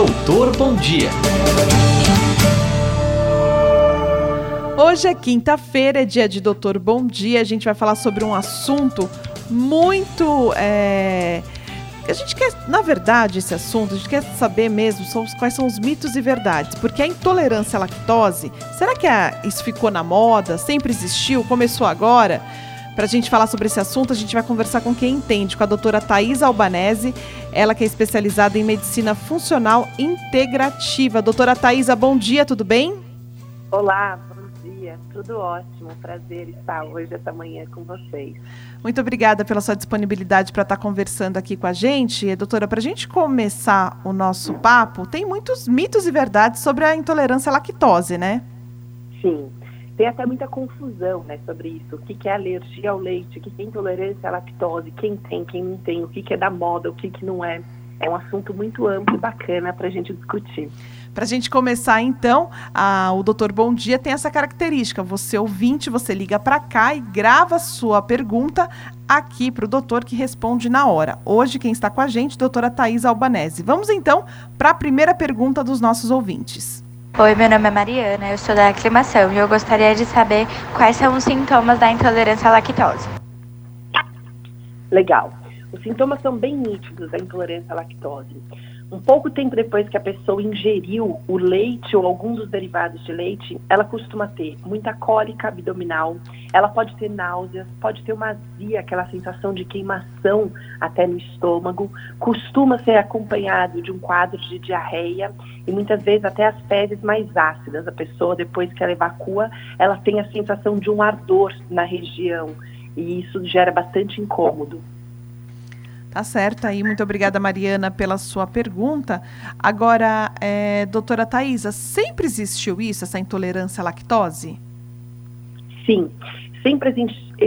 Doutor Bom Dia. Hoje é quinta-feira, é dia de Doutor Bom Dia. A gente vai falar sobre um assunto muito. É... A gente quer, na verdade, esse assunto, a gente quer saber mesmo quais são os mitos e verdades. Porque a intolerância à lactose, será que a, isso ficou na moda? Sempre existiu? Começou agora? Para a gente falar sobre esse assunto, a gente vai conversar com quem entende, com a doutora Thais Albanese, ela que é especializada em medicina funcional integrativa. Doutora Thaisa, bom dia, tudo bem? Olá, bom dia, tudo ótimo. Prazer estar hoje, essa manhã, com vocês. Muito obrigada pela sua disponibilidade para estar conversando aqui com a gente. E, doutora, para a gente começar o nosso papo, tem muitos mitos e verdades sobre a intolerância à lactose, né? Sim tem até muita confusão né, sobre isso. O que, que é alergia ao leite, o que, que é intolerância à lactose, quem tem, quem não tem, o que, que é da moda, o que, que não é. É um assunto muito amplo e bacana para a gente discutir. Para a gente começar, então, a, o Doutor Bom Dia tem essa característica. Você ouvinte, você liga para cá e grava sua pergunta aqui para o doutor que responde na hora. Hoje, quem está com a gente, doutora Thais Albanese. Vamos, então, para a primeira pergunta dos nossos ouvintes. Oi, meu nome é Mariana, eu sou da aclimação e eu gostaria de saber quais são os sintomas da intolerância à lactose. Legal. Os sintomas são bem nítidos da intolerância à lactose. Um pouco tempo depois que a pessoa ingeriu o leite ou algum dos derivados de leite, ela costuma ter muita cólica abdominal, ela pode ter náuseas, pode ter uma azia, aquela sensação de queimação até no estômago, costuma ser acompanhado de um quadro de diarreia e muitas vezes até as fezes mais ácidas. A pessoa, depois que ela evacua, ela tem a sensação de um ardor na região e isso gera bastante incômodo. Tá certo aí, muito obrigada, Mariana, pela sua pergunta. Agora, é, doutora Thaisa, sempre existiu isso, essa intolerância à lactose? Sim, sempre,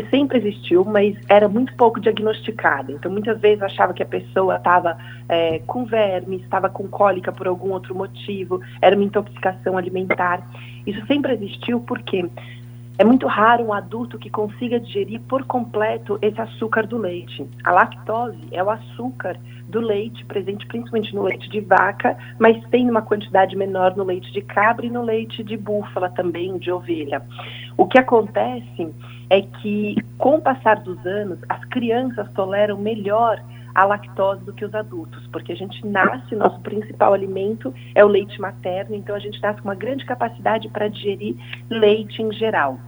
sempre existiu, mas era muito pouco diagnosticada. Então, muitas vezes achava que a pessoa estava é, com verme, estava com cólica por algum outro motivo, era uma intoxicação alimentar. Isso sempre existiu porque é muito raro um adulto que consiga digerir por completo esse açúcar do leite. A lactose é o açúcar do leite, presente principalmente no leite de vaca, mas tem uma quantidade menor no leite de cabra e no leite de búfala também, de ovelha. O que acontece é que, com o passar dos anos, as crianças toleram melhor a lactose do que os adultos, porque a gente nasce, nosso principal alimento é o leite materno, então a gente nasce com uma grande capacidade para digerir leite em geral.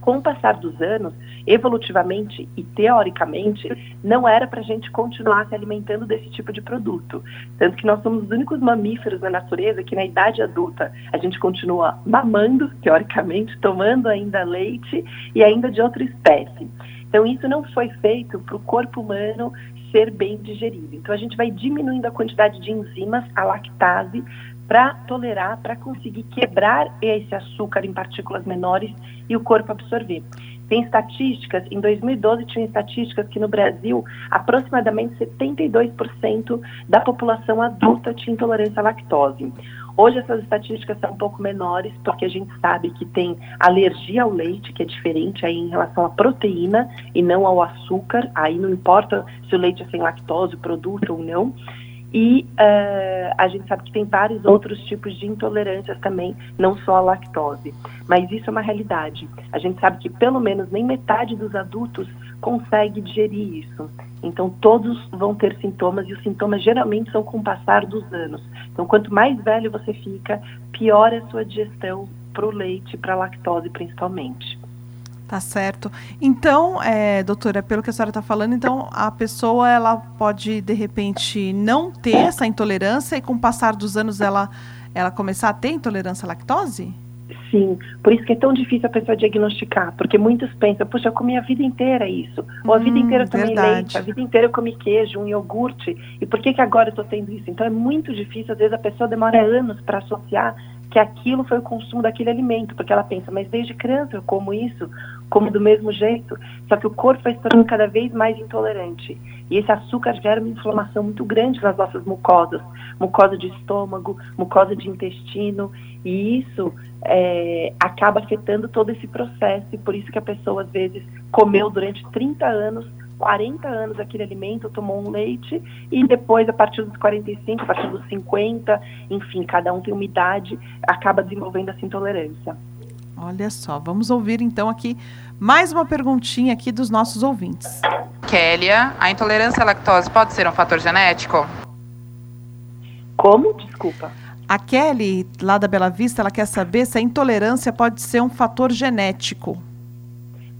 Com o passar dos anos, evolutivamente e teoricamente, não era para a gente continuar se alimentando desse tipo de produto. Tanto que nós somos os únicos mamíferos na natureza que, na idade adulta, a gente continua mamando, teoricamente, tomando ainda leite e ainda de outra espécie. Então, isso não foi feito para o corpo humano ser bem digerido. Então a gente vai diminuindo a quantidade de enzimas, a lactase, para tolerar, para conseguir quebrar esse açúcar em partículas menores e o corpo absorver. Tem estatísticas, em 2012 tinha estatísticas que no Brasil aproximadamente 72% da população adulta tinha intolerância à lactose. Hoje essas estatísticas são um pouco menores, porque a gente sabe que tem alergia ao leite, que é diferente aí em relação à proteína e não ao açúcar. Aí não importa se o leite é sem lactose, o produto ou não. E uh, a gente sabe que tem vários outros tipos de intolerâncias também, não só a lactose. Mas isso é uma realidade. A gente sabe que pelo menos nem metade dos adultos consegue digerir isso. Então, todos vão ter sintomas e os sintomas geralmente são com o passar dos anos. Então, quanto mais velho você fica, pior é a sua digestão para o leite, para a lactose principalmente. Tá certo. Então, é, doutora, pelo que a senhora está falando, então a pessoa ela pode de repente não ter essa intolerância e com o passar dos anos ela ela começar a ter intolerância à lactose? Sim, por isso que é tão difícil a pessoa diagnosticar, porque muitos pensam, puxa, eu comi a vida inteira isso, ou a vida hum, inteira eu tomei verdade. leite, a vida inteira eu comi queijo, um iogurte, e por que, que agora eu estou tendo isso? Então é muito difícil, às vezes a pessoa demora anos para associar que aquilo foi o consumo daquele alimento, porque ela pensa, mas desde criança eu como isso, como do mesmo jeito, só que o corpo vai se tornando cada vez mais intolerante. E esse açúcar gera uma inflamação muito grande nas nossas mucosas, mucosa de estômago, mucosa de intestino, e isso é, acaba afetando todo esse processo, e por isso que a pessoa às vezes comeu durante 30 anos 40 anos aquele alimento, tomou um leite e depois, a partir dos 45, a partir dos 50, enfim, cada um tem uma idade, acaba desenvolvendo essa intolerância. Olha só, vamos ouvir então aqui mais uma perguntinha aqui dos nossos ouvintes. Kélia, a intolerância à lactose pode ser um fator genético? Como? Desculpa. A Kelly, lá da Bela Vista, ela quer saber se a intolerância pode ser um fator genético.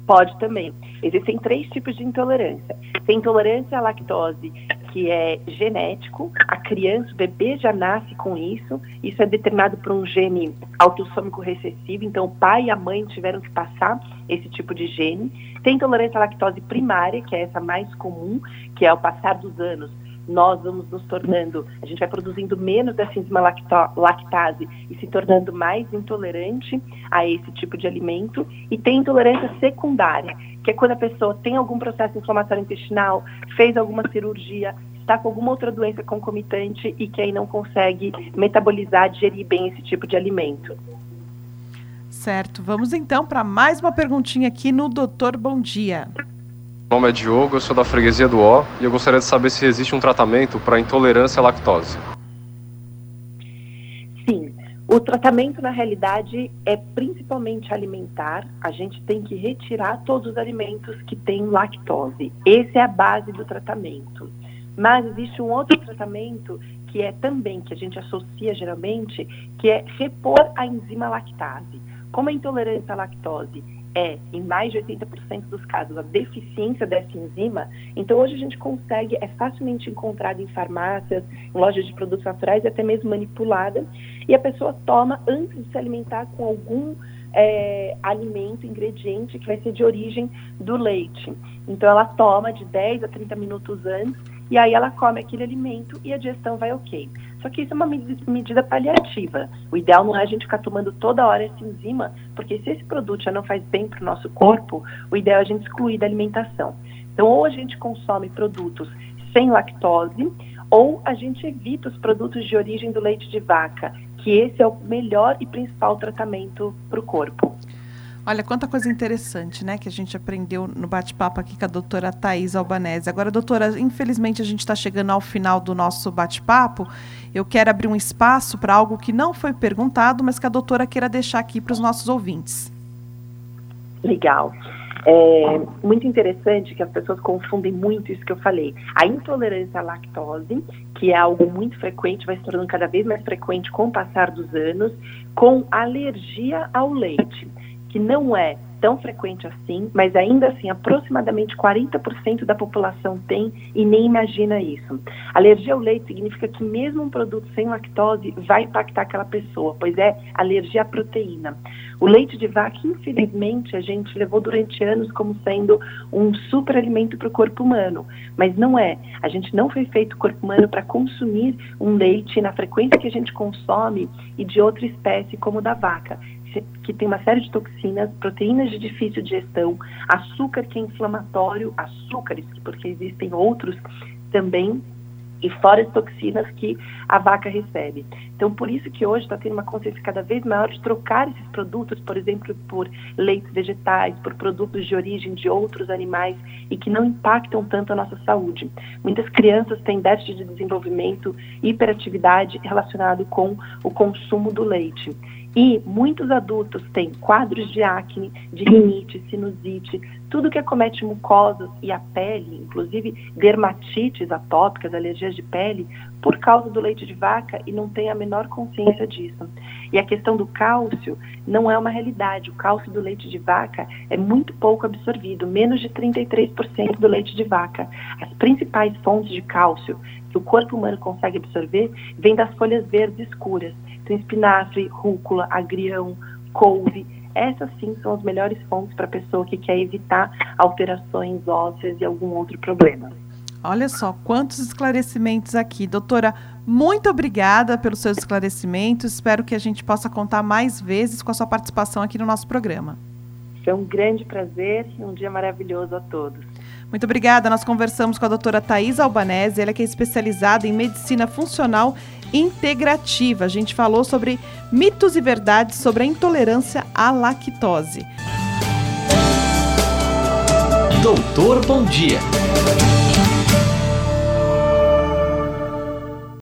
Pode também. Existem três tipos de intolerância. Tem intolerância à lactose, que é genético, a criança, o bebê já nasce com isso. Isso é determinado por um gene autossômico recessivo, então o pai e a mãe tiveram que passar esse tipo de gene. Tem intolerância à lactose primária, que é essa mais comum, que é ao passar dos anos nós vamos nos tornando, a gente vai produzindo menos dessa enzima lactase e se tornando mais intolerante a esse tipo de alimento. E tem intolerância secundária, que é quando a pessoa tem algum processo inflamatório intestinal, fez alguma cirurgia, está com alguma outra doença concomitante e que aí não consegue metabolizar, digerir bem esse tipo de alimento. Certo. Vamos então para mais uma perguntinha aqui no Doutor Bom Dia. Meu nome é Diogo, eu sou da freguesia do O e eu gostaria de saber se existe um tratamento para intolerância à lactose. Sim, o tratamento na realidade é principalmente alimentar. A gente tem que retirar todos os alimentos que têm lactose. Essa é a base do tratamento. Mas existe um outro tratamento que é também que a gente associa geralmente, que é repor a enzima lactase. Como a intolerância à lactose é, em mais de 80% dos casos, a deficiência dessa enzima, então hoje a gente consegue, é facilmente encontrado em farmácias, em lojas de produtos naturais e até mesmo manipulada, e a pessoa toma antes de se alimentar com algum é, alimento, ingrediente que vai ser de origem do leite. Então ela toma de 10 a 30 minutos antes e aí ela come aquele alimento e a digestão vai ok. Só que isso é uma medida paliativa. O ideal não é a gente ficar tomando toda hora essa enzima, porque se esse produto já não faz bem para o nosso corpo, o ideal é a gente excluir da alimentação. Então, ou a gente consome produtos sem lactose, ou a gente evita os produtos de origem do leite de vaca, que esse é o melhor e principal tratamento para o corpo. Olha, quanta coisa interessante, né, que a gente aprendeu no bate-papo aqui com a doutora Thais Albanese. Agora, doutora, infelizmente a gente está chegando ao final do nosso bate-papo. Eu quero abrir um espaço para algo que não foi perguntado, mas que a doutora queira deixar aqui para os nossos ouvintes. Legal. É muito interessante que as pessoas confundem muito isso que eu falei. A intolerância à lactose, que é algo muito frequente, vai se tornando cada vez mais frequente com o passar dos anos, com alergia ao leite que não é tão frequente assim, mas ainda assim aproximadamente 40% da população tem e nem imagina isso. Alergia ao leite significa que mesmo um produto sem lactose vai impactar aquela pessoa, pois é alergia à proteína. O leite de vaca, infelizmente, a gente levou durante anos como sendo um super alimento para o corpo humano, mas não é. A gente não foi feito o corpo humano para consumir um leite na frequência que a gente consome e de outra espécie como o da vaca que tem uma série de toxinas, proteínas de difícil digestão, açúcar que é inflamatório, açúcares, porque existem outros também, e fora as toxinas que a vaca recebe. Então, por isso que hoje está tendo uma consciência cada vez maior de trocar esses produtos, por exemplo, por leites vegetais, por produtos de origem de outros animais e que não impactam tanto a nossa saúde. Muitas crianças têm déficit de desenvolvimento, hiperatividade relacionado com o consumo do leite. E muitos adultos têm quadros de acne, de rinite, sinusite, tudo que acomete mucosas e a pele, inclusive dermatites atópicas, alergias de pele, por causa do leite de vaca e não tem a menor consciência disso. E a questão do cálcio não é uma realidade. O cálcio do leite de vaca é muito pouco absorvido, menos de 33% do leite de vaca. As principais fontes de cálcio que o corpo humano consegue absorver vêm das folhas verdes escuras. Então, espinafre, rúcula, agrião, couve. Essas sim são as melhores fontes para a pessoa que quer evitar alterações ósseas e algum outro problema. Olha só quantos esclarecimentos aqui. Doutora, muito obrigada pelos seus esclarecimentos. Espero que a gente possa contar mais vezes com a sua participação aqui no nosso programa. Foi um grande prazer e um dia maravilhoso a todos. Muito obrigada. Nós conversamos com a doutora Thais Albanese, ela que é especializada em medicina funcional integrativa. A gente falou sobre mitos e verdades sobre a intolerância à lactose. Doutor Bom Dia.